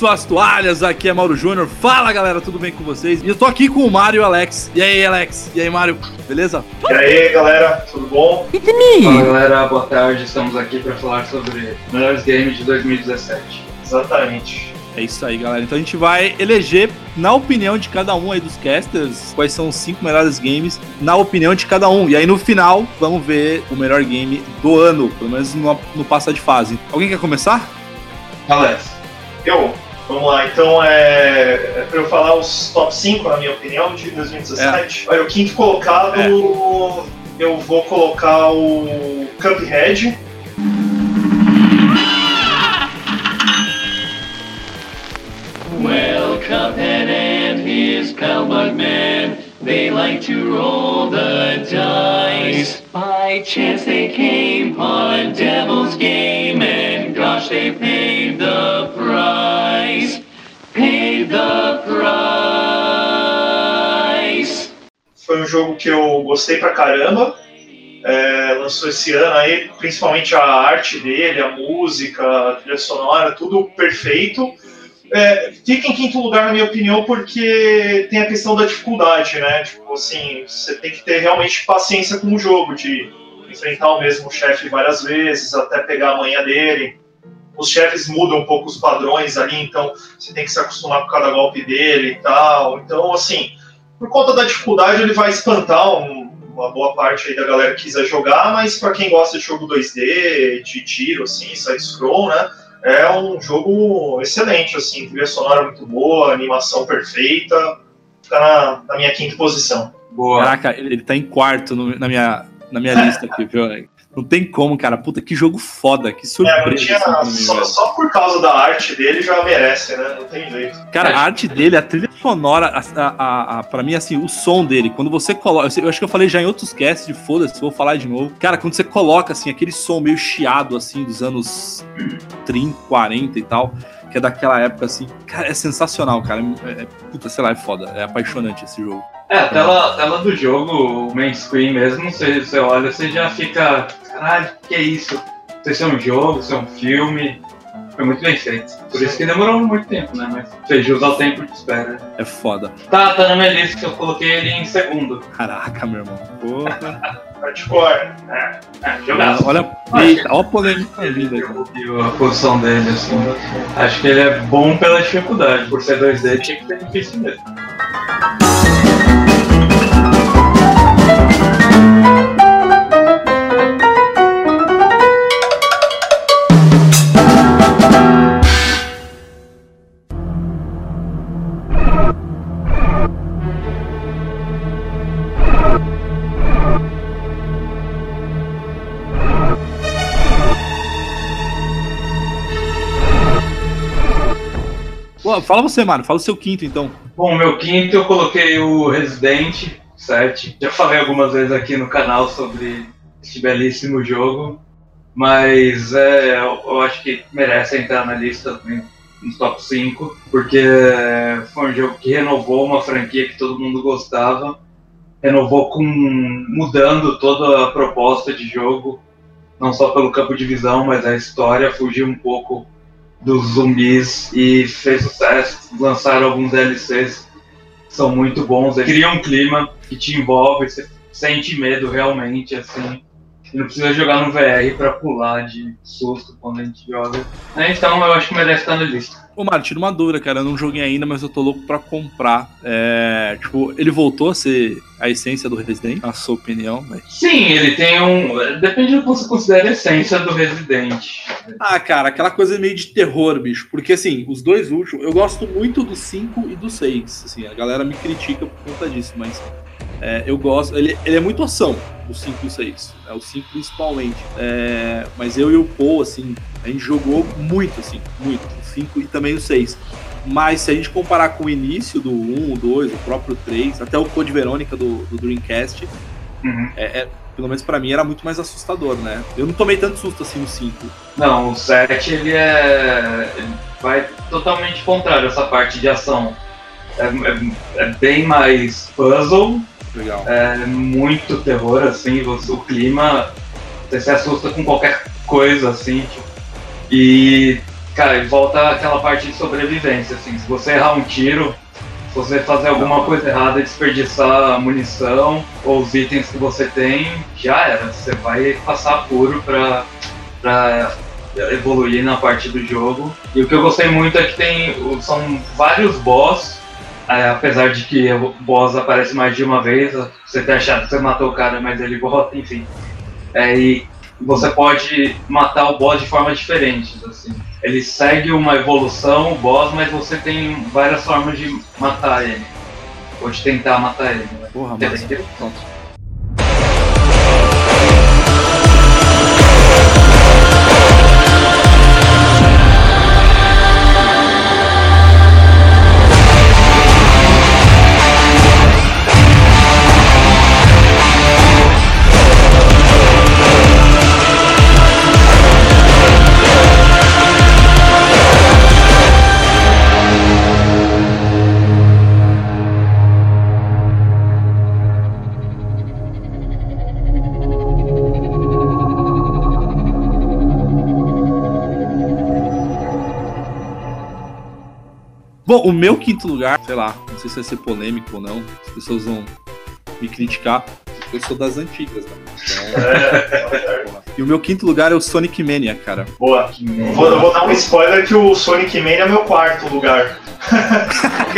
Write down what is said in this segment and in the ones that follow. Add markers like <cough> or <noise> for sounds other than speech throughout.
suas toalhas, aqui é Mauro Júnior. Fala galera, tudo bem com vocês? E eu tô aqui com o Mário e o Alex. E aí, Alex? E aí, Mário? Beleza? E aí, galera, tudo bom? Fala galera, boa tarde. Estamos aqui para falar sobre melhores games de 2017. Exatamente. É isso aí, galera. Então a gente vai eleger, na opinião de cada um aí dos casters, quais são os cinco melhores games, na opinião de cada um. E aí no final, vamos ver o melhor game do ano, pelo menos no, no passar de fase. Alguém quer começar? Alex. Eu, vamos lá, então é, é pra eu falar os top 5, na minha opinião, de 2017. Olha, o quinto colocado, É. eu vou colocar o Cuphead. Well, Cuphead and his pal Bugman, they like to roll the dice. By chance they came on a devil's game, and gosh, they paid the price. Paid the price. Foi um jogo que eu gostei pra caramba. É, lançou esse ano aí, principalmente a arte dele, a música, a trilha sonora, tudo perfeito. É, fica em quinto lugar, na minha opinião, porque tem a questão da dificuldade, né? Tipo assim, você tem que ter realmente paciência com o jogo, de enfrentar o mesmo chefe várias vezes, até pegar a manha dele. Os chefes mudam um pouco os padrões ali, então você tem que se acostumar com cada golpe dele e tal. Então, assim, por conta da dificuldade, ele vai espantar um- uma boa parte aí da galera que quiser jogar, mas para quem gosta de jogo 2D, de tiro, assim, side-scroll, né? É um jogo excelente, assim, trilha sonora muito boa, animação perfeita, fica na, na minha quinta posição. Boa. Caraca, ele, ele tá em quarto no- na, minha, na minha lista aqui, viu? Não tem como, cara. Puta, que jogo foda, que É, surpresa. tinha, pra mim, só, só por causa da arte dele já merece, né? Não tem jeito. Cara, a arte dele, a trilha sonora, a, a, a, pra mim, assim, o som dele, quando você coloca. Eu acho que eu falei já em outros casts de foda-se, vou falar de novo. Cara, quando você coloca, assim, aquele som meio chiado, assim, dos anos 30, 40 e tal, que é daquela época, assim, cara, é sensacional, cara. É, é- puta, sei lá, é foda. É apaixonante esse jogo. É, a tela, tela do jogo, o main screen mesmo, você, você olha, você já fica. Caralho, que é isso? Não sei se é um jogo, se é um filme. Foi muito bem feito. Por isso que demorou muito tempo, né? Mas fez jus ao tempo de espera. É foda. Tá, tá na minha lista que eu coloquei ele em segundo. Caraca, meu irmão. Porra. <laughs> Hardcore. É, é. Olha, eita, olha a polêmica. E a posição dele, assim. Acho que ele é bom pela dificuldade. Por ser 2D, tinha que ser difícil mesmo. Pô, fala você, mano. Fala o seu quinto, então. Bom, meu quinto eu coloquei o Resident 7. Já falei algumas vezes aqui no canal sobre este belíssimo jogo, mas é, eu, eu acho que merece entrar na lista também, nos top 5, porque foi um jogo que renovou uma franquia que todo mundo gostava, renovou com mudando toda a proposta de jogo, não só pelo campo de visão, mas a história fugiu um pouco dos zumbis e fez sucesso. Lançaram alguns DLCs que são muito bons. Criam um clima que te envolve, você sente medo realmente, assim. E não precisa jogar no VR pra pular de susto quando a gente joga. É, Então eu acho que merece estar na lista. Ô, tira uma dúvida, cara. Eu não joguei ainda, mas eu tô louco pra comprar. É, tipo, ele voltou a ser a essência do Resident, na sua opinião? Sim, ele tem um. Depende do que você considera a essência do Resident. Ah, cara, aquela coisa meio de terror, bicho. Porque, assim, os dois últimos, eu gosto muito do 5 e do 6. Assim, a galera me critica por conta disso, mas é, eu gosto. Ele, ele é muito ação, o 5 e o 6. É, o 5 principalmente. É, mas eu e o Paul, assim, a gente jogou muito, assim, muito. O 5 e também o 6. Mas se a gente comparar com o início do 1, o 2, o próprio 3, até o Code Verônica do, do Dreamcast, Uhum. é, é- pelo menos pra mim era muito mais assustador, né? Eu não tomei tanto susto assim no 5. Não, o 7 ele é. ele vai totalmente contrário essa parte de ação. É, é- é bem mais puzzle, Legal. é muito terror, assim, você- o clima, você se assusta com qualquer coisa, assim, tipo, e, cara, volta aquela parte de sobrevivência, assim. Se você errar um tiro, se você fazer alguma coisa errada, desperdiçar a munição ou os itens que você tem, já era. Você vai passar puro pra, pra evoluir na parte do jogo. E o que eu gostei muito é que tem. São vários boss. É, apesar de que o boss aparece mais de uma vez, você ter achado que você matou o cara, mas ele volta, enfim. É, e você pode matar o boss de forma diferente. Assim. Ele segue uma evolução, o boss, mas você tem várias formas de matar ele. Ou de tentar matar ele. né? Porra, dizer, Pronto. O meu quinto lugar, sei lá, não sei se vai ser polêmico ou não, as pessoas vão me criticar, eu sou das antigas, né? <laughs> E o meu quinto lugar é o Sonic Mania, cara. Boa. Eu vou, vou dar um spoiler que o Sonic Mania é meu quarto lugar. <laughs>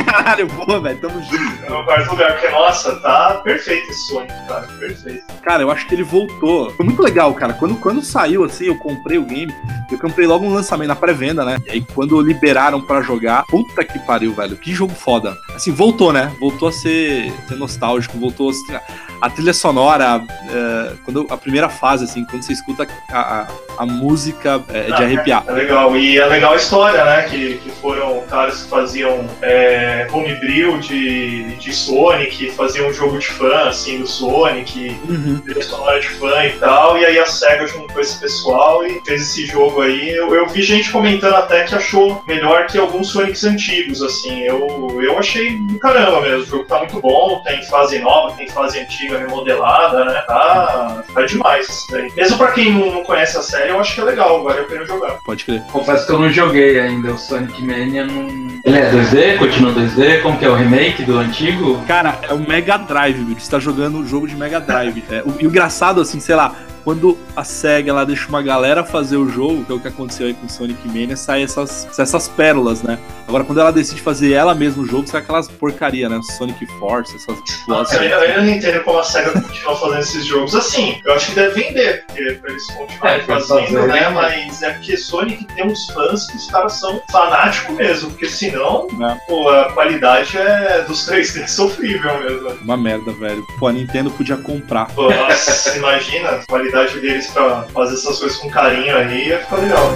Caralho, boa, velho, tamo junto. É meu quarto lugar, porque, nossa, tá perfeito esse Sonic, cara. Perfeito. Cara, eu acho que ele voltou. Foi muito legal, cara. Quando, quando saiu, assim, eu comprei o game. Eu comprei logo um lançamento na pré-venda, né? E aí, quando liberaram pra jogar, puta que pariu, velho. Que jogo foda. Assim, voltou, né? Voltou a ser, ser nostálgico, voltou a, ser- a trilha sonora. é, quando a primeira fase, assim, quando você escuta a, a, a música é, de Ah, arrepiar. É legal. E é legal a história, né? Que, que foram caras que faziam é, homebrew de, de Sonic, faziam um jogo de fã, assim, do Sonic, Uhum. sonora de fã e tal. E aí a SEGA juntou esse pessoal e fez esse jogo aí. Eu, eu vi gente comentando até que achou melhor que alguns Sonics antigos, assim. Eu, eu achei do caramba mesmo. O jogo tá muito bom, tem fase nova, tem fase antiga remodelada, né? Tá, tá demais isso daí. Mesmo pra quem não, conhece a série, eu acho que é legal, vale a pena jogar. Pode crer. Confesso que eu não joguei ainda o Sonic Mania. Não... Ele é 2D? Continua 2D? Como que é o remake do antigo? Cara, é o Mega Drive? Você tá jogando um jogo de Mega Drive. É, o- e o engraçado, assim, sei lá, quando a SEGA ela deixa uma galera fazer o jogo, que é o que aconteceu aí com o Sonic Mania, sai essas, sai essas pérolas, né? Agora, quando ela decide fazer ela mesma o jogo, sai aquelas porcaria, né? Sonic Force, essas Nossa, eu, eu não entendo como a SEGA continua fazendo esses jogos assim. Eu acho que deve vender, porque pra eles continuarem É, fazendo, fazer, né? né? Mas é porque Sonic tem uns fãs que os caras são fanáticos mesmo, porque senão, É. pô, a qualidade é dos 3D <laughs> sofrível mesmo. Uma merda, velho. Pô, a Nintendo podia comprar. Pô, nossa, imagina a qualidade deles pra fazer essas coisas com carinho aí, ia ficar legal.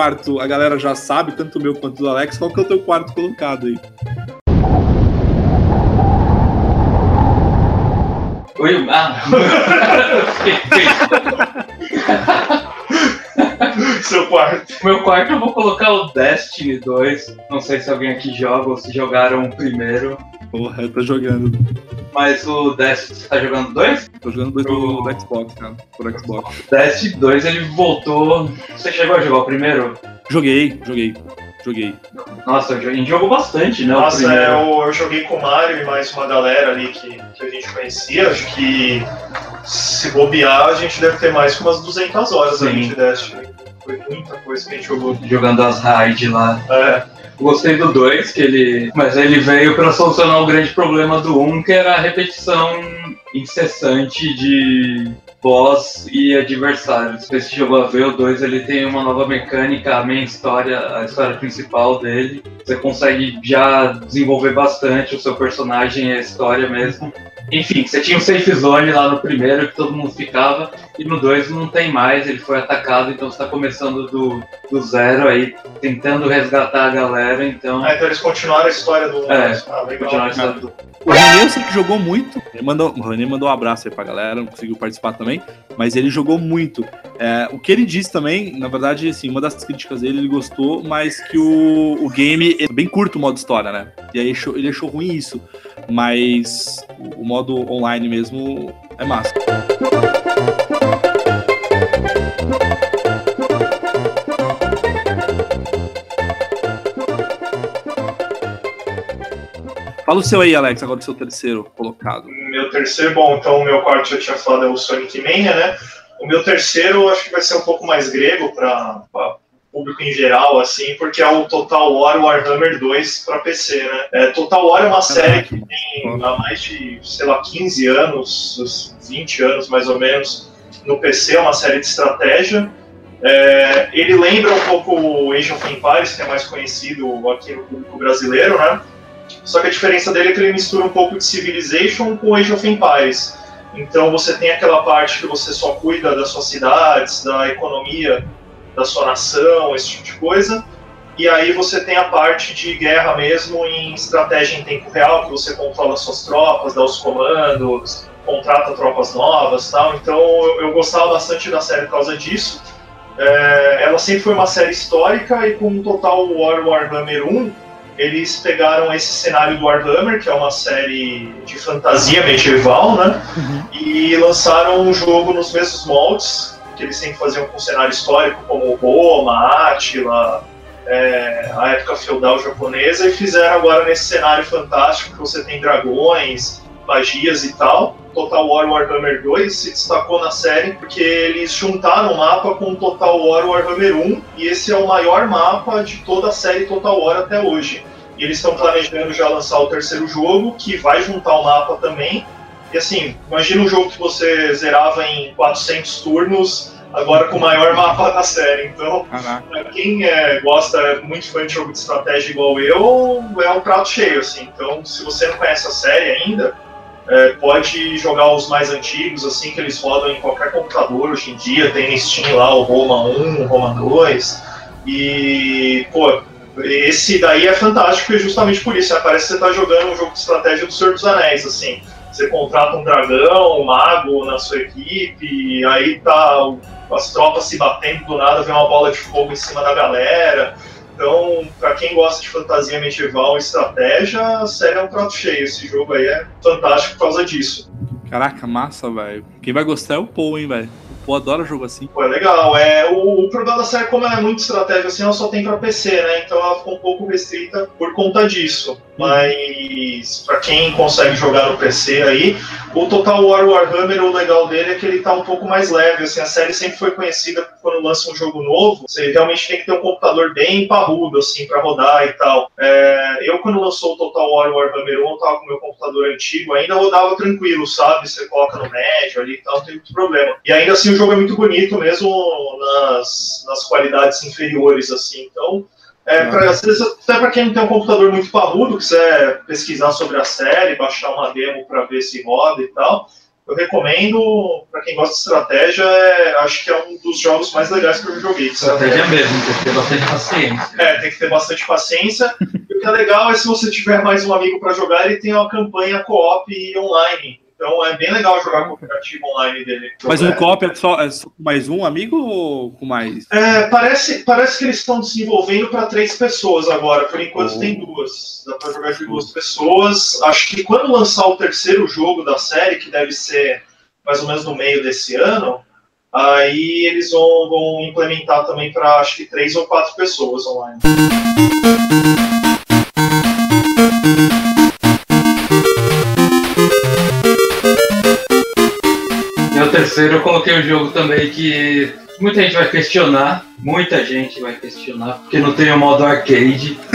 Quarto a galera já sabe, tanto o meu quanto o do Alex, qual que é o teu quarto colocado aí? Oi, ah. <laughs> Seu quarto. Meu quarto eu vou colocar o Destiny 2. Não sei se alguém aqui joga ou se jogaram o primeiro. Porra, eu tô jogando. Mas o Destiny, você tá jogando dois? Tô jogando dois do, do Xbox, cara. Por Xbox. O Destiny 2 ele voltou. Você chegou a jogar o primeiro? Joguei, joguei, joguei. Nossa, a gente jogou bastante, né? Nossa, é, eu, eu joguei com o Mario e mais uma galera ali que, que a gente conhecia. Acho que se bobear, a gente deve ter mais que umas 200 horas Sim. ali de Destiny. Foi muita coisa que a gente jogou. Jogando as raids lá. É, Gostei do 2, que ele. Mas ele veio pra solucionar o grande problema do 1, um, que era a repetição incessante de, boss e adversários. Se você a ver o 2, ele tem uma nova mecânica, a main história, a história principal dele. Você consegue já desenvolver bastante o seu personagem e a história mesmo. Enfim, você tinha um safe zone lá no primeiro que todo mundo ficava, e no 2 não tem mais, ele foi atacado, então você tá começando do, do zero aí, tentando resgatar a galera, então. Ah, então eles continuaram a história do. É, ah, legal. a história do- O René eu sei que jogou muito. Ele mandou, o René mandou um abraço aí pra galera, não conseguiu participar também, mas ele jogou muito. É, o que ele disse também, na verdade, assim, uma das críticas dele, ele gostou, mas que o, o game é bem curto o modo história, né? E aí achou- ele achou ruim isso. Mas o, modo online mesmo é massa. Fala o seu aí, Alex, agora o seu terceiro colocado. Meu terceiro, bom, então o meu quarto eu tinha falado é o Sonic Mania, né? O meu terceiro acho que vai ser um pouco mais grego para público em geral, assim, porque é o Total War Warhammer 2 para PC, né? É, Total War é uma série que tem há mais de, sei lá, 15 anos, uns 20 anos mais ou menos, no PC, é uma série de estratégia. É, ele lembra um pouco o Age of Empires, que é mais conhecido aqui no público brasileiro, né? Só que a diferença dele é que ele mistura um pouco de Civilization com Age of Empires. Então você tem aquela parte que você só cuida das suas cidades, da economia da sua nação, esse tipo de coisa. E aí você tem a parte de guerra mesmo em estratégia em tempo real, que você controla suas tropas, dá os comandos, contrata tropas novas tal. Então eu, eu gostava bastante da série por causa disso. É, ela sempre foi uma série histórica e com o Total War Warhammer 1, eles pegaram esse cenário do Warhammer, que é uma série de fantasia medieval, né? E lançaram um jogo nos mesmos moldes, que eles sempre faziam com cenário histórico, como Roma, Átila, é, a época feudal japonesa, e fizeram agora nesse cenário fantástico que você tem dragões, magias e tal. Total War Warhammer 2 se destacou na série porque eles juntaram o mapa com Total War Warhammer 1 e esse é o maior mapa de toda a série Total War até hoje. E eles estão planejando já lançar o terceiro jogo, que vai juntar o mapa também. E assim, imagina um jogo que você zerava em 400 turnos, agora com o maior mapa da série. Então, Caraca. Pra quem é, gosta, é muito fã de jogo de estratégia igual eu, é um prato cheio, assim. Então, se você não conhece a série ainda, é, pode jogar os mais antigos, assim, que eles rodam em qualquer computador hoje em dia. Tem Steam lá o Roma 1, o Roma 2. E, pô, esse daí é fantástico porque justamente por isso. né? Parece que você tá jogando um jogo de estratégia do Senhor dos Anéis, assim. Você contrata um dragão, um mago na sua equipe, e aí tá as tropas se batendo do nada, vem uma bola de fogo em cima da galera. Então, pra quem gosta de fantasia medieval e estratégia, a série é um prato cheio. Esse jogo aí é fantástico por causa disso. Caraca, massa, velho. Quem vai gostar é o Paul, hein, velho. O Paul adora jogo assim. Pô, é legal. É, o, o problema da série, como ela é muito estratégia, assim, ela só tem pra PC, né? Então ela ficou um pouco restrita por conta disso. Mas pra quem consegue jogar no PC aí, o Total War Warhammer, o legal dele é que ele tá um pouco mais leve. Assim, a série sempre foi conhecida quando lança um jogo novo, você realmente tem que ter um computador bem parrudo, assim, pra rodar e tal. É, eu, quando lançou o Total War Warhammer 1, eu tava com meu computador antigo, ainda rodava tranquilo, sabe? Você coloca no médio ali e tal, não tem muito problema. E ainda assim o jogo é muito bonito, mesmo nas, nas qualidades inferiores, assim. Então, é, pra, às vezes, até para quem não tem um computador muito parrudo, quiser pesquisar sobre a série, baixar uma demo para ver se roda e tal, eu recomendo, para quem gosta de estratégia, é, acho que é um dos jogos mais legais que eu joguei. Estratégia mesmo, tem que ter bastante paciência. é, tem que ter bastante paciência. E o que é legal é se você tiver mais um amigo para jogar, ele tem uma campanha co-op online. Então é bem legal jogar cooperativo online dele. Mas no co-op é só, é só com mais um amigo ou com mais? é, parece, parece que eles estão desenvolvendo para três pessoas agora. Por enquanto Oh. tem duas. Dá para jogar de duas pessoas. Acho que quando lançar o terceiro jogo da série, que deve ser mais ou menos no meio desse ano, aí eles vão, vão implementar também para acho que três ou quatro pessoas online. Terceiro, eu coloquei um jogo também que muita gente vai questionar, muita gente vai questionar, porque não tem o modo arcade. <laughs>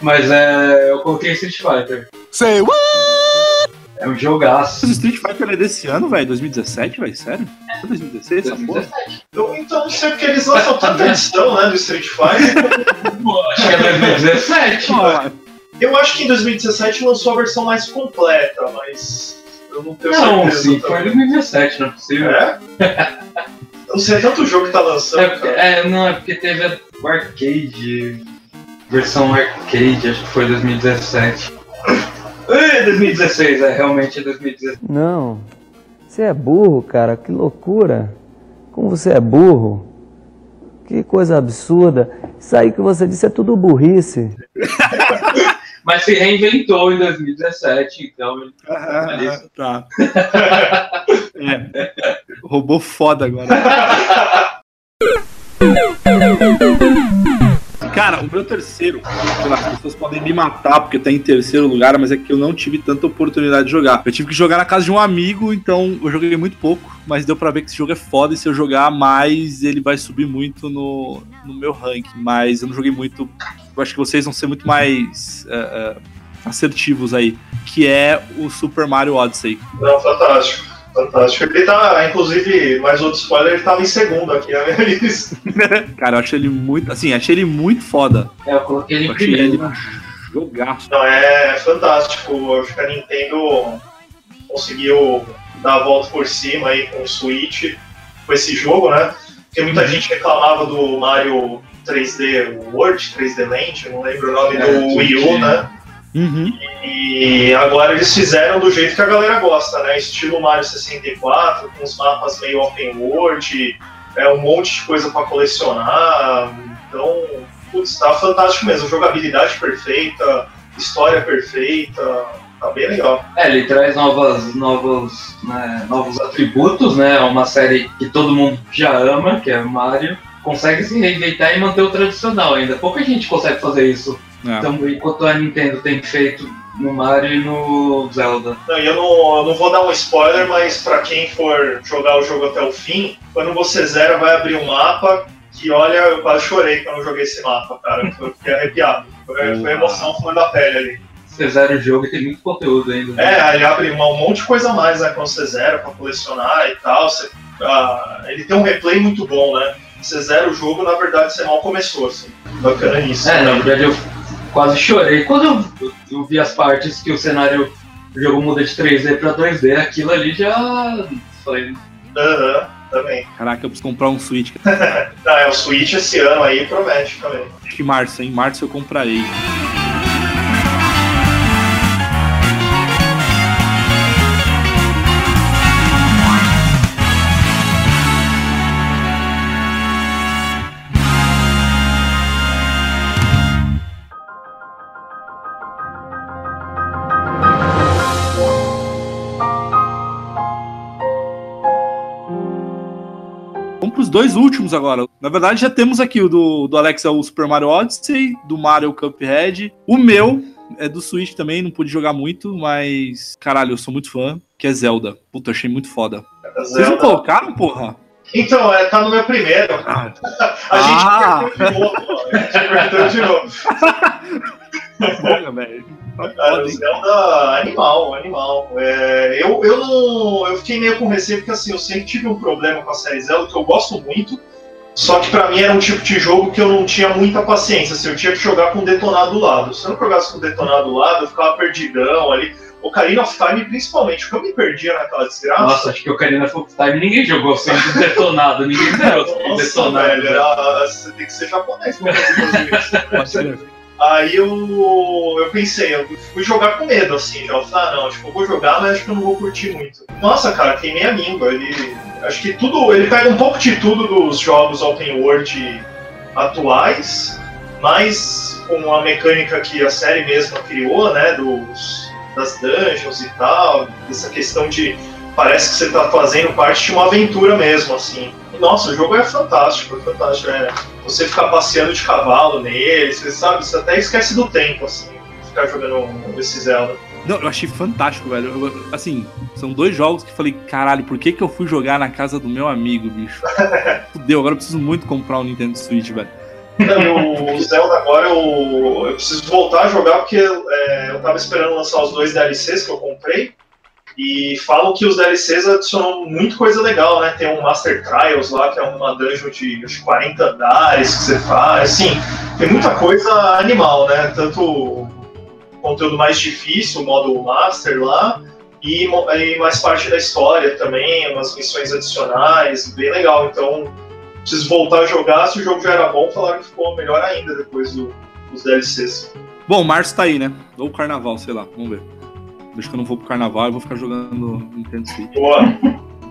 Mas é, eu coloquei Street Fighter. Say what? É um jogaço. Mas o Street Fighter é desse ano, velho? 2017, velho? Sério? É 2016 essa porra? 2017. Então, então não sei porque eles lançam tanta edição, né, do Street Fighter. <laughs> Pô, acho que é 2017. Ah, Eu acho que em 2017 lançou a versão mais completa, mas eu não tenho Não, certeza. sim, foi 2017, não é possível. É? Eu não sei, é tanto jogo que tá lançando, É, porque- é, não, é porque teve a- o arcade, versão arcade, acho que foi 2017. É, 2016, é, realmente é 2016. Não. Você é burro, cara. Que loucura. Como você é burro. Que coisa absurda. Isso aí que você disse é tudo burrice. <laughs> Mas se reinventou em 2017, então ele ah, Beleza. tá. <laughs> É. Robô foda agora. <laughs> Cara, o meu terceiro, as pessoas podem me matar porque tá em terceiro lugar, mas é que eu não tive tanta oportunidade de jogar. Eu tive que jogar na casa de um amigo, então eu joguei muito pouco, mas deu pra ver que esse jogo é foda e se eu jogar mais, ele vai subir muito no, no meu ranking. Mas eu não joguei muito. Eu acho que vocês vão ser muito mais é, é, assertivos aí, que é o Super Mario Odyssey. Não, fantástico. Fantástico. Ele tá, inclusive, mais outro spoiler, ele tava em segundo aqui na minha lista. Cara, eu achei ele muito. Assim, achei ele muito foda. É, eu coloquei ele Eu em achei primeiro. ele né? um jogaço. Não, é fantástico. Eu acho que a Nintendo conseguiu dar a volta por cima aí com o Switch, com esse jogo, né? Porque muita gente reclamava do Mario 3D World, 3D Land, eu não lembro o nome É, do Wii U, né? Uhum. E agora eles fizeram do jeito que a galera gosta, né? Estilo Mario 64, com os mapas meio open world, é um monte de coisa para colecionar. Então, putz, tá fantástico mesmo. Jogabilidade perfeita, história perfeita, tá bem legal. É, ele traz novas, novos, né, novos atributos, né? É uma série que todo mundo já ama, que é o Mario. Consegue se reinventar e manter o tradicional ainda. Pouca gente consegue fazer isso. É. Então, enquanto a Nintendo tem feito no Mario e no Zelda. Não, eu não, eu não vou dar um spoiler, mas para quem for jogar o jogo até o fim, quando você zera, vai abrir um mapa que, olha, eu quase chorei quando eu joguei esse mapa, cara. Eu fiquei arrepiado. Foi, foi emoção flor da pele ali. Você zera o jogo e tem muito conteúdo ainda. né? É, ele abre um monte de coisa a mais, né, quando você zera pra colecionar e tal. Você, ah, ele tem um replay muito bom, né? Você zera o jogo, na verdade, você mal começou, assim. Bacana isso. É, na verdade eu quase chorei. Quando eu, eu vi as partes que o cenário o jogo muda de 3D pra 2D, aquilo ali já. Falei, Aham, também. Caraca, eu preciso comprar um Switch. Ah, <laughs> é, o Switch esse ano aí promete também. Acho que março, hein? Março eu comprarei. Dois últimos agora. Na verdade, já temos aqui o do, do Alex é o Super Mario Odyssey, do Mario Cuphead. O meu é do Switch também, não pude jogar muito, mas caralho, eu sou muito fã, que é Zelda. Puta, achei muito foda. Vocês não Zelda. colocaram, porra? Então, é, tá no meu primeiro. Ah, <laughs> A gente Ah. perdeu de novo, a gente perdeu de novo. <laughs> porra, velho. Cara, o? Zelda, animal, animal. É, eu, eu não. Eu fiquei meio com receio, porque assim, eu sempre tive um problema com a série Zelda, que eu gosto muito. Só que pra mim era um tipo de jogo que eu não tinha muita paciência. Assim, eu tinha que jogar com o detonado do lado. Se eu não jogasse com o detonado do lado, eu ficava perdidão ali. Ocarina of Time, principalmente, porque eu me perdia naquela desgraça. nossa, acho que o Ocarina of Time ninguém jogou sem detonado, ninguém <laughs> zerou sem Nossa, detonado. velho, era- você tem que ser japonês pra fazer isso. Aí eu, eu pensei, eu fui jogar com medo, assim, já. Eu falei, ah, não, tipo, eu vou jogar, mas acho que eu não vou curtir muito. Nossa, cara, queimei a língua. Ele, acho que tudo, ele pega um pouco de tudo dos jogos open world atuais, mas com a mecânica que a série mesma criou, né, dos, das dungeons e tal, essa questão de parece que você tá fazendo parte de uma aventura mesmo, assim. E, nossa, o jogo é fantástico, é fantástico. É, você ficar passeando de cavalo nele, você sabe, você até esquece do tempo, assim, ficar jogando esse Zelda. Não, eu achei fantástico, velho. Eu- assim, são dois jogos que eu falei, caralho, por que, que eu fui jogar na casa do meu amigo, bicho? <laughs> Fudeu, agora eu preciso muito comprar um Nintendo Switch, velho. Não, o Zelda agora eu, eu preciso voltar a jogar porque é, eu tava esperando lançar os dois DLCs que eu comprei. E falam que os DLCs adicionam muita coisa legal, né? Tem um Master Trials lá, que é uma dungeon de acho, 40 andares que você faz. Assim, tem muita coisa animal, né? Tanto conteúdo mais difícil, o modo Master lá, e, e, mais parte da história também, umas missões adicionais, bem legal. Então, preciso voltar a jogar. Se o jogo já era bom, falaram que ficou melhor ainda depois do, dos DLCs. Bom, março tá aí, né? Ou carnaval, sei lá, vamos ver. Acho que eu não vou pro carnaval, eu vou ficar jogando Nintendo Switch. Boa.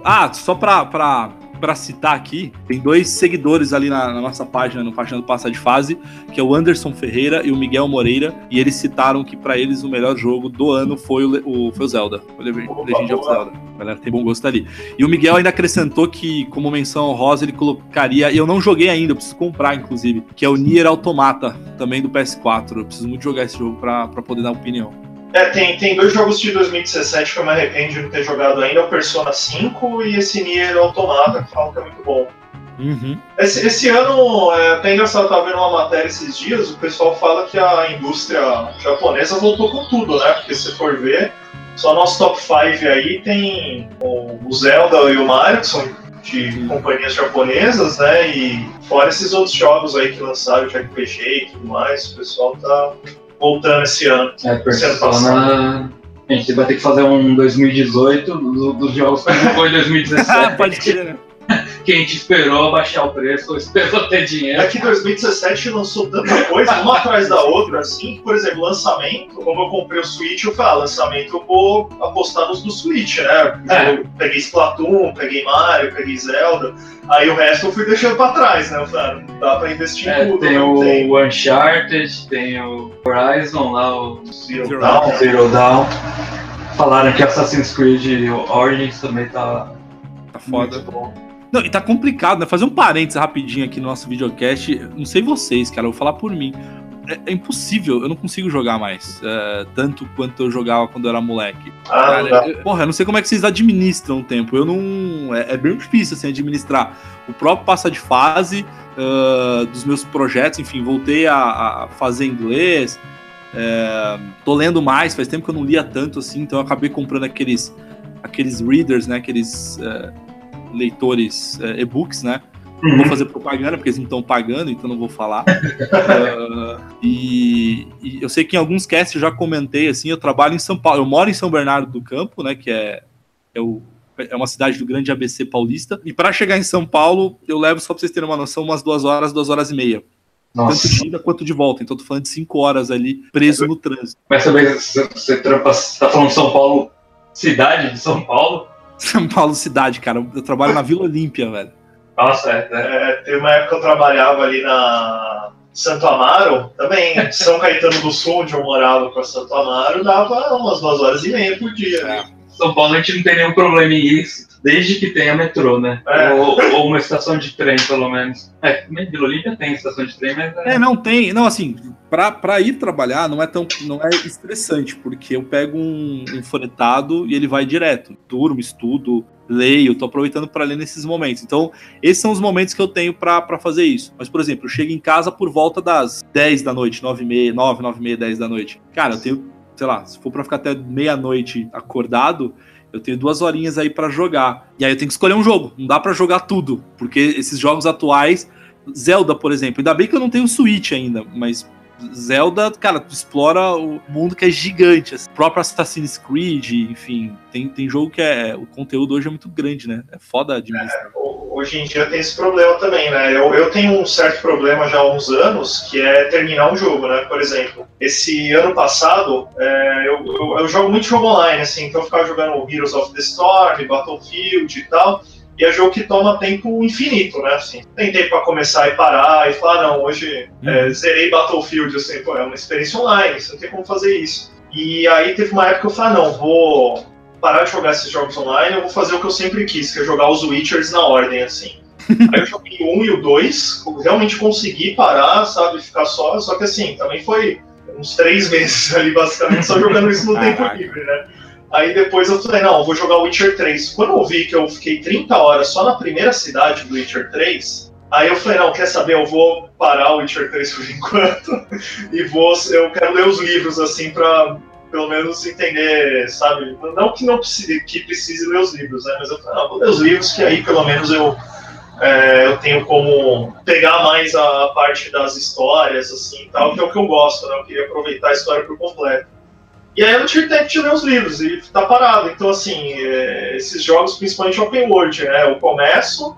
Ah, só pra, pra, pra citar aqui, tem dois seguidores ali na, na nossa página, no página do Passa de Fase, que é o Anderson Ferreira e o Miguel Moreira, e eles citaram que pra eles o melhor jogo do ano foi o, o, foi o Zelda, o Legend of Zelda. A galera tem bom gosto ali. E o Miguel ainda acrescentou que, como menção honrosa, ele colocaria, e eu não joguei ainda, eu preciso comprar, inclusive, que é o Nier Automata, também do PS4. Eu preciso muito jogar esse jogo pra, pra poder dar opinião. É, tem, tem dois jogos de 2017 que eu me arrependo de não ter jogado ainda, o Persona 5 e esse Nier Automata, que falam que é muito bom. Uhum. Esse, esse ano, é até engraçado, eu tava vendo uma matéria esses dias, o pessoal fala que a indústria japonesa voltou com tudo, né? Porque se for ver, só nosso top 5 aí tem o Zelda e o Mario, que são de companhias japonesas, né? E fora esses outros jogos aí que lançaram de RPG e tudo mais, o pessoal tá voltando esse ano. É, Persona. A gente vai ter que fazer um 2018 do- dos jogos que não foi em 2017. <laughs> Pode crer, né? Que a gente esperou baixar o preço, ou esperou ter dinheiro. É que 2017 lançou tanta coisa, uma atrás da outra, assim, que, por exemplo, lançamento, como eu comprei o Switch, eu falei, ah, lançamento eu vou apostar nos do Switch, né? É. Eu peguei Splatoon, peguei Mario, peguei Zelda, aí o resto eu fui deixando pra trás, né? Eu falei, ah, não dá pra investir em É, tudo, tem não tem. o Uncharted, tem o Horizon lá, o Zero Zero Dawn. Zero Dawn. Falaram que Assassin's Creed Origins também tá Tá foda. muito bom. Não, e tá complicado, né? Fazer um parênteses rapidinho aqui no nosso videocast. Não sei vocês, cara, eu vou falar por mim. É, é impossível, eu não consigo jogar mais. é, tanto quanto eu jogava quando eu era moleque. Ah. Cara, eu- porra, eu não sei como é que vocês administram o tempo. Eu não. É, é bem difícil, assim, administrar o próprio passa de fase ah, dos meus projetos. Enfim, voltei a, a fazer inglês. é, tô lendo mais, faz tempo que eu não lia tanto assim, então eu acabei comprando aqueles, aqueles readers, né? Aqueles é, leitores é, e-books, né? Não vou fazer propaganda porque eles não estão pagando, então não vou falar. Ah, <laughs> e, e eu sei que em alguns casts eu já comentei assim, eu trabalho em São Paulo, eu moro em São Bernardo do Campo, né, que é, é, o- é uma cidade do grande ABC paulista. E para chegar em São Paulo, eu levo só para vocês terem uma noção, umas duas horas, duas horas e meia, Nossa. tanto de ida quanto de volta. Então eu tô falando de cinco horas ali preso no trânsito. Mas também você, você trampa, tá falando São Paulo, cidade de São Paulo? São Paulo cidade, cara. Eu trabalho na Vila Olímpia, velho. Nossa, é, é. É, teve uma época que eu trabalhava ali na Santo Amaro, também, São Caetano do Sul, onde eu morava com a Santo Amaro, dava umas duas horas e meia por dia. né? São Paulo a gente não tem nenhum problema em isso, desde que tenha metrô, né? É. Ou, ou uma estação de trem, pelo menos. É, Vila Olímpia tem estação de trem, mas é. É, não tem. Não, assim, pra, pra ir trabalhar não é tão não é estressante, porque eu pego um, um foretado e ele vai direto. Durmo, estudo, leio, tô aproveitando para ler nesses momentos. Então, esses são os momentos que eu tenho pra pra fazer isso. Mas, por exemplo, eu chego em casa por volta das 10 da noite, 9 e meia, 9, 9 e meia, 10 da noite. Cara, eu tenho, sei lá, se for pra ficar até meia-noite acordado, eu tenho duas horinhas aí pra jogar. E aí eu tenho que escolher um jogo. Não dá pra jogar tudo, porque esses jogos atuais Zelda, por exemplo. Ainda bem que eu não tenho Switch ainda, mas Zelda, cara, tu explora o mundo que é gigante. assim. O próprio Assassin's Creed, enfim, tem, tem jogo que é. O conteúdo hoje é muito grande, né? É foda administrar. Ho- Hoje em dia tem esse problema também, né? Eu, eu tenho um certo problema já há uns anos, que é terminar um jogo, né? Por exemplo, esse ano passado, é, eu, eu, eu jogo muito jogo online, assim, então eu ficava jogando Heroes of the Storm, Battlefield e tal, e é jogo que toma tempo infinito, né? Assim, tem tempo para começar e parar e falar, não, hoje é, zerei Battlefield, assim, pô, é uma experiência online, você não tem como fazer isso. E aí teve uma época que eu falei, ah, não, vou parar de jogar esses jogos online, eu vou fazer o que eu sempre quis, que é jogar os Witchers na ordem, assim. <laughs> Aí eu joguei o 1 e o 2, realmente consegui parar, sabe, ficar só, só que assim, também foi uns três meses <laughs> ali, basicamente, só jogando isso no tempo livre, né? Aí depois eu falei, não, eu vou jogar Witcher 3. Quando eu vi que eu fiquei 30 horas só na primeira cidade do Witcher 3, aí eu falei, não, quer saber, eu vou parar o Witcher 3 por <laughs> enquanto e vou, eu quero ler os livros, assim, pra pelo menos entender, sabe? Não que não precise, que precise ler os livros, né? Mas eu falei, não, vou ler os livros que aí pelo menos eu, é, eu tenho como pegar mais a parte das histórias, assim, tal, que é o que eu gosto, né? Eu queria aproveitar a história por completo. E aí eu tive tempo de ler os livros e tá parado. Então, assim, é, esses jogos, principalmente open world, né? Eu começo,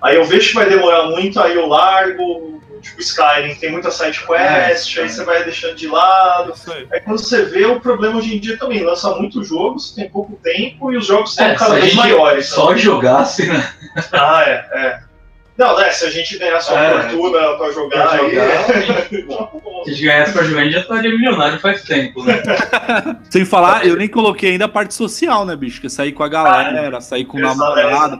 aí eu vejo que vai demorar muito, aí eu largo, tipo Skyrim, tem muita side quest, É, aí você vai deixando de lado. Aí quando você vê, o problema hoje em dia também, lança muitos jogos, tem pouco tempo e os jogos estão É, cada vez maiores. só né? jogasse, né? Ah, é, é. Não, né, se a gente ganhasse uma É, fortuna pra jogar, pra jogar, aí... Se a gente ganhasse pra jogar, a gente já estaria milionário faz tempo, né? <laughs> Sem falar, eu nem coloquei ainda a parte social, né, bicho? Que é sair com a galera, sair com o namorado.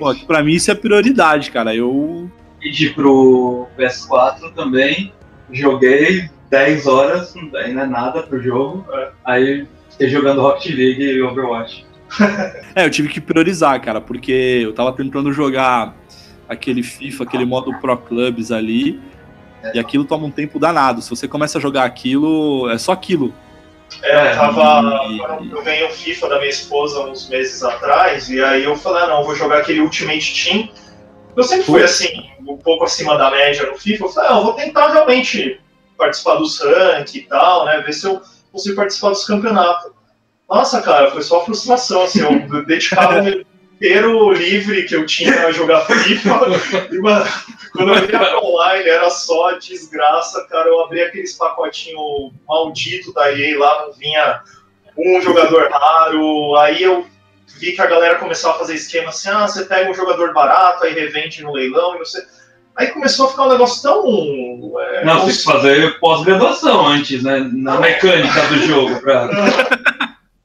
Pô, que pra mim isso é prioridade, cara. Eu. Pedi pro PS4 também, joguei 10 horas, aí não é nada pro jogo. É. Aí fiquei jogando Rocket League e Overwatch. <laughs> É, eu tive que priorizar, cara, porque eu tava tentando jogar aquele FIFA, aquele modo Pro Clubs ali. E aquilo toma um tempo danado. Se você começa a jogar aquilo, é só aquilo. É, eu tava. E- Eu ganhei o FIFA da minha esposa uns meses atrás, e aí eu falei, ah não, vou jogar aquele Ultimate Team. Eu sempre fui assim, um pouco acima da média no FIFA. Eu falei, ah, eu vou tentar realmente participar dos rank e tal, né? Ver se eu consigo participar dos campeonatos. Nossa, cara, foi só frustração, assim, eu <laughs> dedicava inteiro livre que eu tinha a jogar FIFA. E, mano, quando eu ia online era só desgraça, cara. Eu abri aqueles pacotinhos malditos da EA lá, não vinha um jogador raro. Aí eu vi que a galera começava a fazer esquema assim: ah, você pega um jogador barato, aí revende no leilão e não sei. Aí começou a ficar um negócio tão. é, Não, tem que fazer pós-graduação antes, né? Na mecânica do jogo. Pra... <laughs>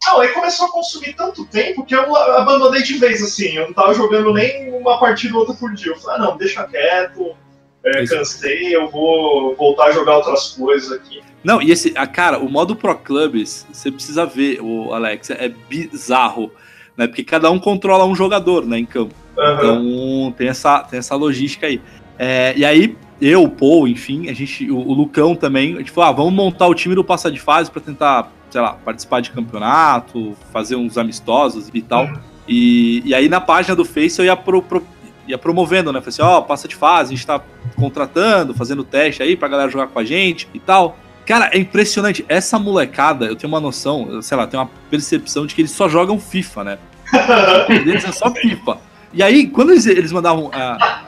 Não, aí começou a consumir tanto tempo que eu abandonei de vez, assim. Eu não tava jogando nem uma partida ou outra por dia. Eu falei, ah, não, deixa quieto, é, cansei, eu vou voltar a jogar outras coisas aqui. Não, e esse. A, cara, o modo Pro Clubs, você precisa ver, o Alex, é bizarro. Né? Porque cada um controla um jogador, né, em campo. Aham. Então tem essa, tem essa logística aí. É, e aí, eu, o Paul, enfim, a gente, o, o Lucão também, a gente falou, ah, vamos montar o time do passa de fase pra tentar, sei lá, participar de campeonato, fazer uns amistosos e tal. E, e aí na página do Face eu ia, pro, pro- ia promovendo, né? Falei assim, ó, passa de fase, a gente tá contratando, fazendo teste aí pra galera jogar com a gente e tal. Cara, é impressionante. Essa molecada, eu tenho uma noção, sei lá, tenho uma percepção de que eles só jogam FIFA, né? <laughs> Eles é só FIFA. E aí, quando eles, eles mandavam ah,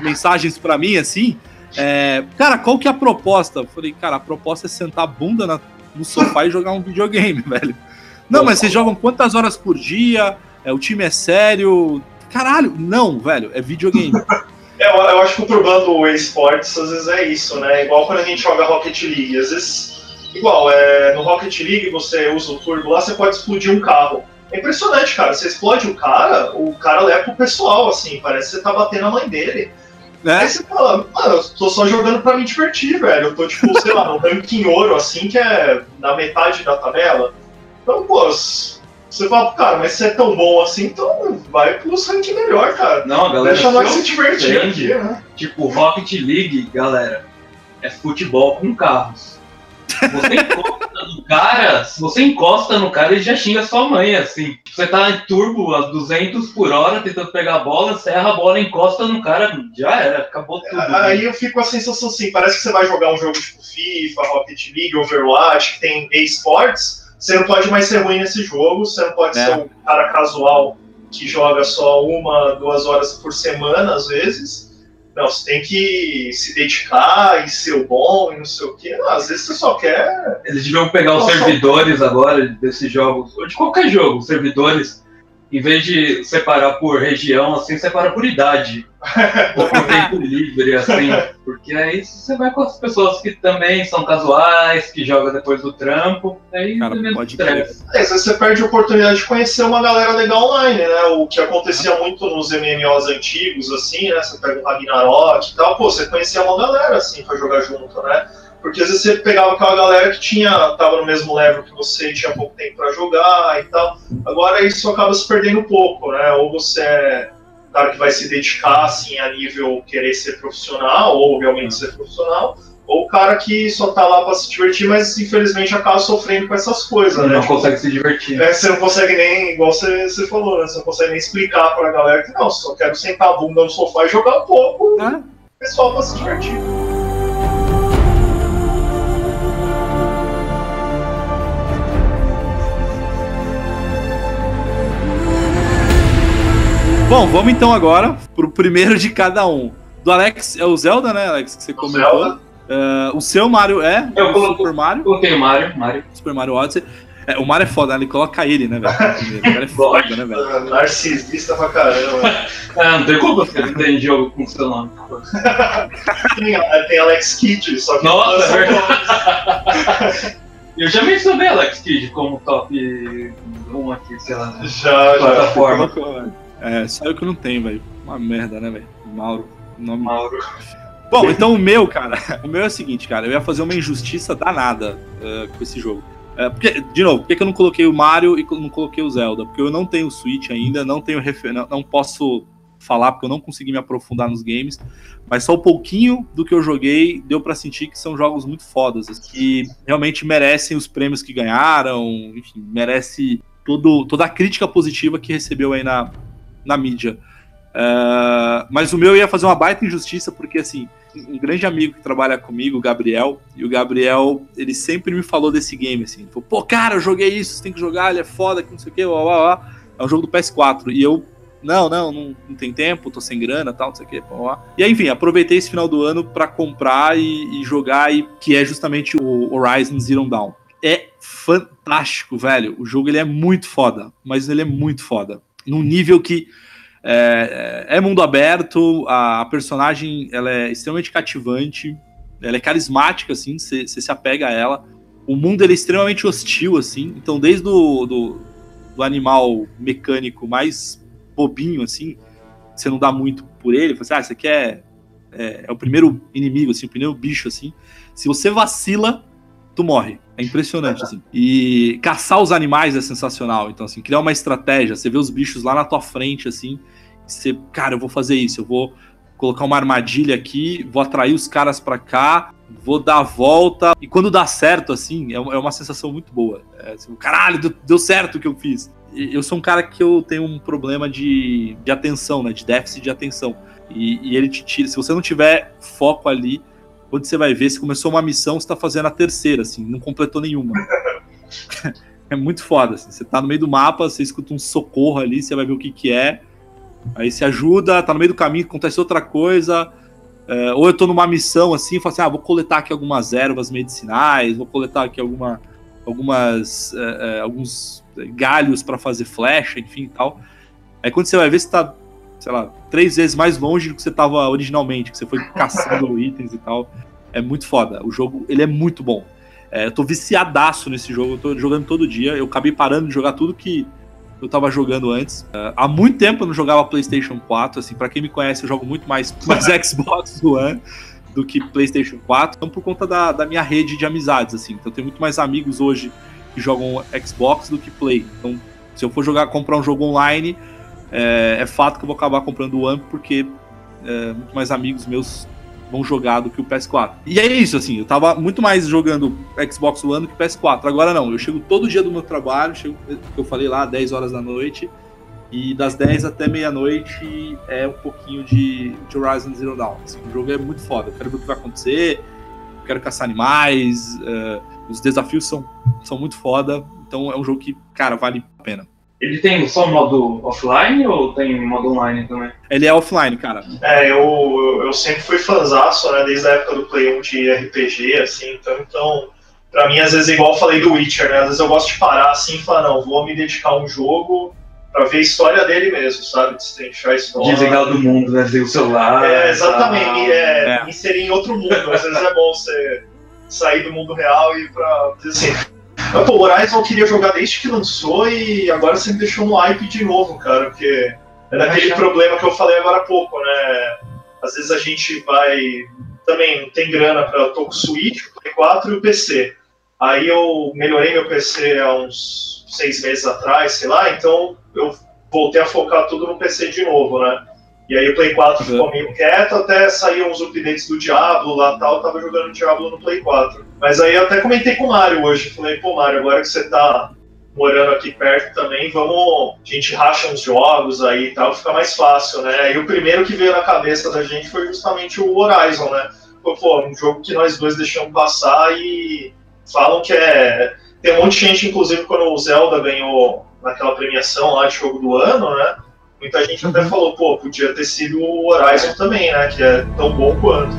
mensagens pra mim, assim, é, cara, qual que é a proposta? Eu falei, cara, a proposta é sentar a bunda na- no sofá e jogar um videogame, <laughs> velho. Não, mas vocês jogam quantas horas por dia? É, o time é sério? Caralho, não, velho, é videogame. <laughs> É, eu, eu acho que o problema do esportes às vezes é isso, né? Igual quando a gente joga Rocket League. Às vezes, igual, é, no Rocket League você usa o turbo lá, você pode explodir um carro. É impressionante, cara. Você explode o cara, o cara leva pro pessoal, assim, parece que você tá batendo a mãe dele. Aí né? você fala, mano, eu tô só jogando pra me divertir, velho. Eu tô, tipo, <laughs> sei lá, no ranking ouro, assim, que é na metade da tabela. Então, pô, você fala, cara, mas você é tão bom assim, então vai pros ranking melhor, cara. Não, galera Deixa nós se se divertir aqui, né? Tipo, Rocket League, galera, é futebol com carros. Você encosta no cara, se você encosta no cara, ele já xinga sua mãe, assim. Você tá em turbo a 200 por hora, tentando pegar a bola, você erra a bola, encosta no cara, já era, acabou tudo. Aí eu fico com a sensação assim, parece que você vai jogar um jogo tipo FIFA, Rocket League, Overwatch, que tem esportes, você não pode mais ser ruim nesse jogo, você não pode É. ser um cara casual que joga só uma, duas horas por semana, às vezes. Não, você tem que se dedicar e ser o bom e não sei o quê. Não, às vezes você só quer. Eles deviam pegar os servidores agora desses jogos, ou de qualquer jogo, os servidores, em vez de separar por região, assim, separa por idade. <laughs> ou por tempo livre, assim. Porque aí você vai com as pessoas que também são casuais, que jogam depois do trampo, aí Cara, pode. É, você perde a oportunidade de conhecer uma galera legal online, né? O que acontecia muito nos MMOs antigos, assim, né? Você pega o Ragnarok e tal, pô, você conhecia uma galera, assim, pra jogar junto, né? Porque às vezes você pegava aquela galera que tinha, tava no mesmo level que você e tinha pouco tempo pra jogar e tal. Agora isso acaba se perdendo um pouco, né? Ou você é um cara que vai se dedicar, assim, a nível querer ser profissional, ou realmente ser profissional, Ou o cara que só tá lá pra se divertir, mas infelizmente acaba sofrendo com essas coisas, né? Não Tipo, consegue se divertir. é, você não consegue nem, igual você, você falou, né? Você não consegue nem explicar pra galera que não, só quero sentar a bunda no sofá e jogar um pouco, É. o pessoal pra se divertir. Bom, vamos então agora pro primeiro de cada um. Do Alex, é o Zelda, né, Alex, que você comentou. Zelda. É, o seu Mario é Eu o coloco- Super Mario, Coloquei o Mario, Mario. Super Mario Odyssey. É, o Mario é foda, né? ele coloca ele, né, velho? O cara é <laughs> foda, né, velho? Narcisista pra caramba. Ah, <laughs> não tem culpa porque não tem jogo com seu nome. tem, tem Alex Kidd, só que. Nossa, é verdade. <laughs> Eu já mencionei Alex Kidd como top 1 aqui, sei lá, Já, já. plataforma. Colocou, velho. É, só eu que não tenho, velho. Uma merda, né, velho? Mauro. Nome Mauro. Bom, então o meu, cara, <laughs> o meu é o seguinte, cara, eu ia fazer uma injustiça danada eh, com esse jogo. Eh, porque, de novo, por que eu não coloquei o Mario e não coloquei o Zelda? Porque eu não tenho o Switch ainda, não tenho refer... não, não posso falar porque eu não consegui me aprofundar nos games, mas só um pouquinho do que eu joguei deu pra sentir que são jogos muito fodas, assim, que realmente merecem os prêmios que ganharam, enfim, merece todo, toda a crítica positiva que recebeu aí na, na mídia. Eh, mas o meu ia fazer uma baita injustiça, porque assim, um grande amigo que trabalha comigo, o Gabriel, e o Gabriel, ele sempre me falou desse game, assim, falou, pô, cara, eu joguei isso, você tem que jogar, ele é foda, que não sei o que, blá, blá, blá. é um jogo do PS4, e eu, não, não, não, não tem tempo, tô sem grana, tal, não sei o que, blá, blá. e aí, enfim, aproveitei esse final do ano pra comprar e, e jogar, e, que é justamente o Horizon Zero Dawn. É fantástico, velho, o jogo ele é muito foda, mas ele é muito foda, num nível que é, é mundo aberto, a, personagem ela é extremamente cativante, ela é carismática, assim, você se apega a ela. O mundo ele é extremamente hostil, assim, então desde do, do, do animal mecânico mais bobinho, assim, você não dá muito por ele, você, ah, aqui é, é, é o primeiro inimigo, assim, o primeiro bicho, assim. Se você vacila, tu morre. É impressionante, assim. E caçar os animais é sensacional. Então, assim, criar uma estratégia, você vê os bichos lá na tua frente, assim, você, cara, eu vou fazer isso, eu vou colocar uma armadilha aqui, vou atrair os caras pra cá, vou dar a volta. E quando dá certo, assim, é uma, é uma sensação muito boa. É, assim, caralho, deu, certo o que eu fiz. Eu sou um cara que eu tenho um problema de, de atenção, né? De déficit de atenção. E, e ele te tira. Se você não tiver foco ali, quando você vai ver, se começou uma missão, você tá fazendo a terceira, assim, não completou nenhuma. <laughs> é muito foda, assim. Você tá no meio do mapa, você escuta um socorro ali, você vai ver o que que é. Aí você ajuda, tá no meio do caminho, acontece outra coisa. é, ou eu tô numa missão assim, falo assim, ah, vou coletar aqui algumas ervas medicinais, vou coletar aqui alguma, algumas, é, é, alguns galhos para fazer flecha, enfim e tal. Aí quando você vai ver, você tá, sei lá, três vezes mais longe do que você tava originalmente, que você foi caçando <laughs> itens e tal. É muito foda. O jogo, ele é muito bom. É, eu tô viciadaço nesse jogo, eu tô jogando todo dia. Eu acabei parando de jogar tudo que eu tava jogando antes. É, há muito tempo eu não jogava PlayStation 4, assim, para quem me conhece, eu jogo muito mais, mais <laughs> Xbox One do que PlayStation 4, então por conta da, da minha rede de amizades, assim. Então eu tenho muito mais amigos hoje que jogam Xbox do que Play. Então, se eu for jogar, comprar um jogo online, é, é fato que eu vou acabar comprando o One, porque é, muito mais amigos meus vão jogar do que o PS4. E é isso, assim, eu tava muito mais jogando Xbox One do que PS4. Agora não, eu chego todo dia do meu trabalho, chego, eu falei lá, 10 horas da noite, e das 10 até meia-noite é um pouquinho de, de Horizon Zero Dawn. Assim, o jogo é muito foda, eu quero ver o que vai acontecer, quero caçar animais, é, os desafios são, são muito foda, então é um jogo que, cara, vale a pena. Ele tem só modo offline ou tem modo online também? Ele é offline, cara. É, eu, eu sempre fui fãzaço, né, desde a época do Play 1 de RPG, assim, então, então, pra mim, às vezes, é igual eu falei do Witcher, né, às vezes eu gosto de parar assim e falar, não, vou me dedicar a um jogo pra ver a história dele mesmo, sabe, destrinchar a história. Desligar do mundo, né? Desligar o celular. É, exatamente, é, É. me inserir em outro mundo, às vezes é bom você sair do mundo real e ir pra, assim... Mas, pô, Horizon eu queria jogar desde que lançou e agora você me deixou no hype de novo, cara, porque é daquele problema que eu falei agora há pouco, né? Às vezes a gente vai. Também não tem grana pra. Eu tô com o Switch, o Play 4 e o PC. Aí eu melhorei meu PC há uns seis meses atrás, sei lá, então eu voltei a focar tudo no PC de novo, né? E aí o Play 4 ficou uhum. meio quieto, até saíam os updates do Diablo lá tal, eu tava jogando Diablo no Play 4. Mas aí eu até comentei com o Mario hoje, falei, pô Mario, agora que você tá morando aqui perto também, vamos. A gente racha uns jogos aí e tal, fica mais fácil, né? E o primeiro que veio na cabeça da gente foi justamente o Horizon, né? Pô, pô um jogo que nós dois deixamos passar e falam que é. Tem um monte de gente, inclusive, quando o Zelda ganhou naquela premiação lá de jogo do ano, né? Muita gente até falou, pô, podia ter sido o Horizon também, né? Que é tão bom quanto.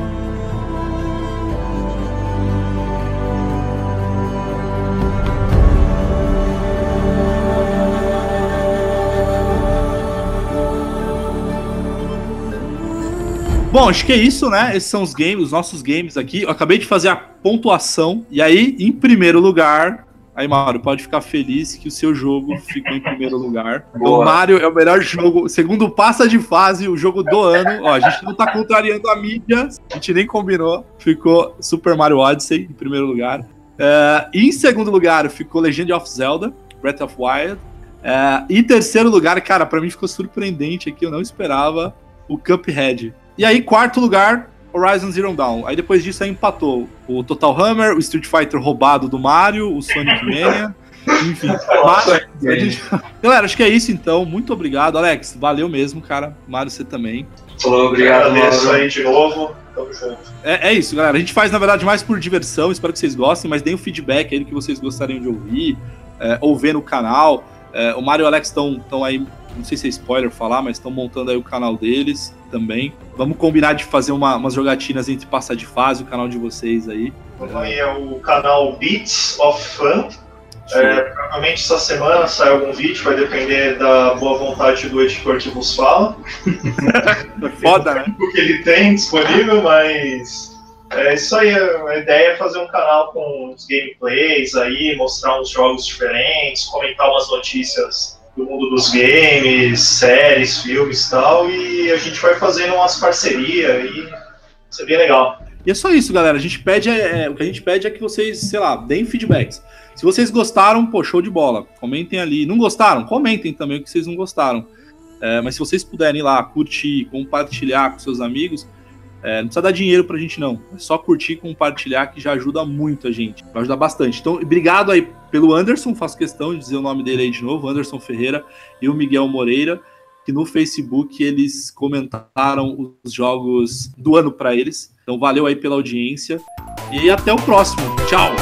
Bom, acho que é isso, né? Esses são os games, os nossos games aqui. Eu acabei de fazer a pontuação. E aí, em primeiro lugar, Aí, Mario, pode ficar feliz que o seu jogo <laughs> ficou em primeiro lugar. Então, Mario é o melhor jogo. Segundo passa de fase, o jogo do ano. Ó, a gente não tá contrariando a mídia, a gente nem combinou. Ficou Super Mario Odyssey em primeiro lugar. Uh, em segundo lugar, ficou Legend of Zelda, Breath of Wild. Uh, em terceiro lugar, cara, para mim ficou surpreendente aqui, eu não esperava o Cuphead. E aí, quarto lugar, Horizon Zero Dawn. Aí depois disso aí empatou o Total Hammer, o Street Fighter roubado do Mario, o Sonic Mania. <laughs> Enfim. Mas, gente... Galera, acho que é isso então. Muito obrigado, Alex. Valeu mesmo, cara. Mario, você também. Falou, obrigado, Agradeço aí de novo. Tamo junto. É, é, isso, galera. A gente faz, na verdade, mais por diversão. Espero que vocês gostem, mas deem um feedback aí do que vocês gostariam de ouvir, é, ou ver no canal. É, o Mario e o Alex estão aí não sei se é spoiler falar, mas estão montando aí o canal deles também. Vamos combinar de fazer uma, umas jogatinas entre passar de fase, o canal de vocês aí. Aí é o canal Beats of Fun. É, provavelmente essa semana sai algum vídeo, vai depender da boa vontade do editor que vos fala. <laughs> Foda, né? O que ele tem disponível, mas é isso aí. A ideia é fazer um canal com os gameplays aí, mostrar uns jogos diferentes, comentar umas notícias do mundo dos games, séries, filmes e tal, e a gente vai fazendo umas parcerias e isso é bem legal. E é só isso, galera. A gente pede, é, é, o que a gente pede é que vocês, sei lá, deem feedbacks. Se vocês gostaram, pô, show de bola. Comentem ali. Não gostaram? Comentem também o que vocês não gostaram. É, mas se vocês puderem ir lá curtir, compartilhar com seus amigos, é, não precisa dar dinheiro pra gente, não. É só curtir e compartilhar que já ajuda muito a gente. Vai ajudar bastante. Então, obrigado aí pelo Anderson, faço questão de dizer o nome dele aí de novo, Anderson Ferreira e o Miguel Moreira, que no Facebook eles comentaram os jogos do ano para eles. Então, valeu aí pela audiência e até o próximo. Tchau!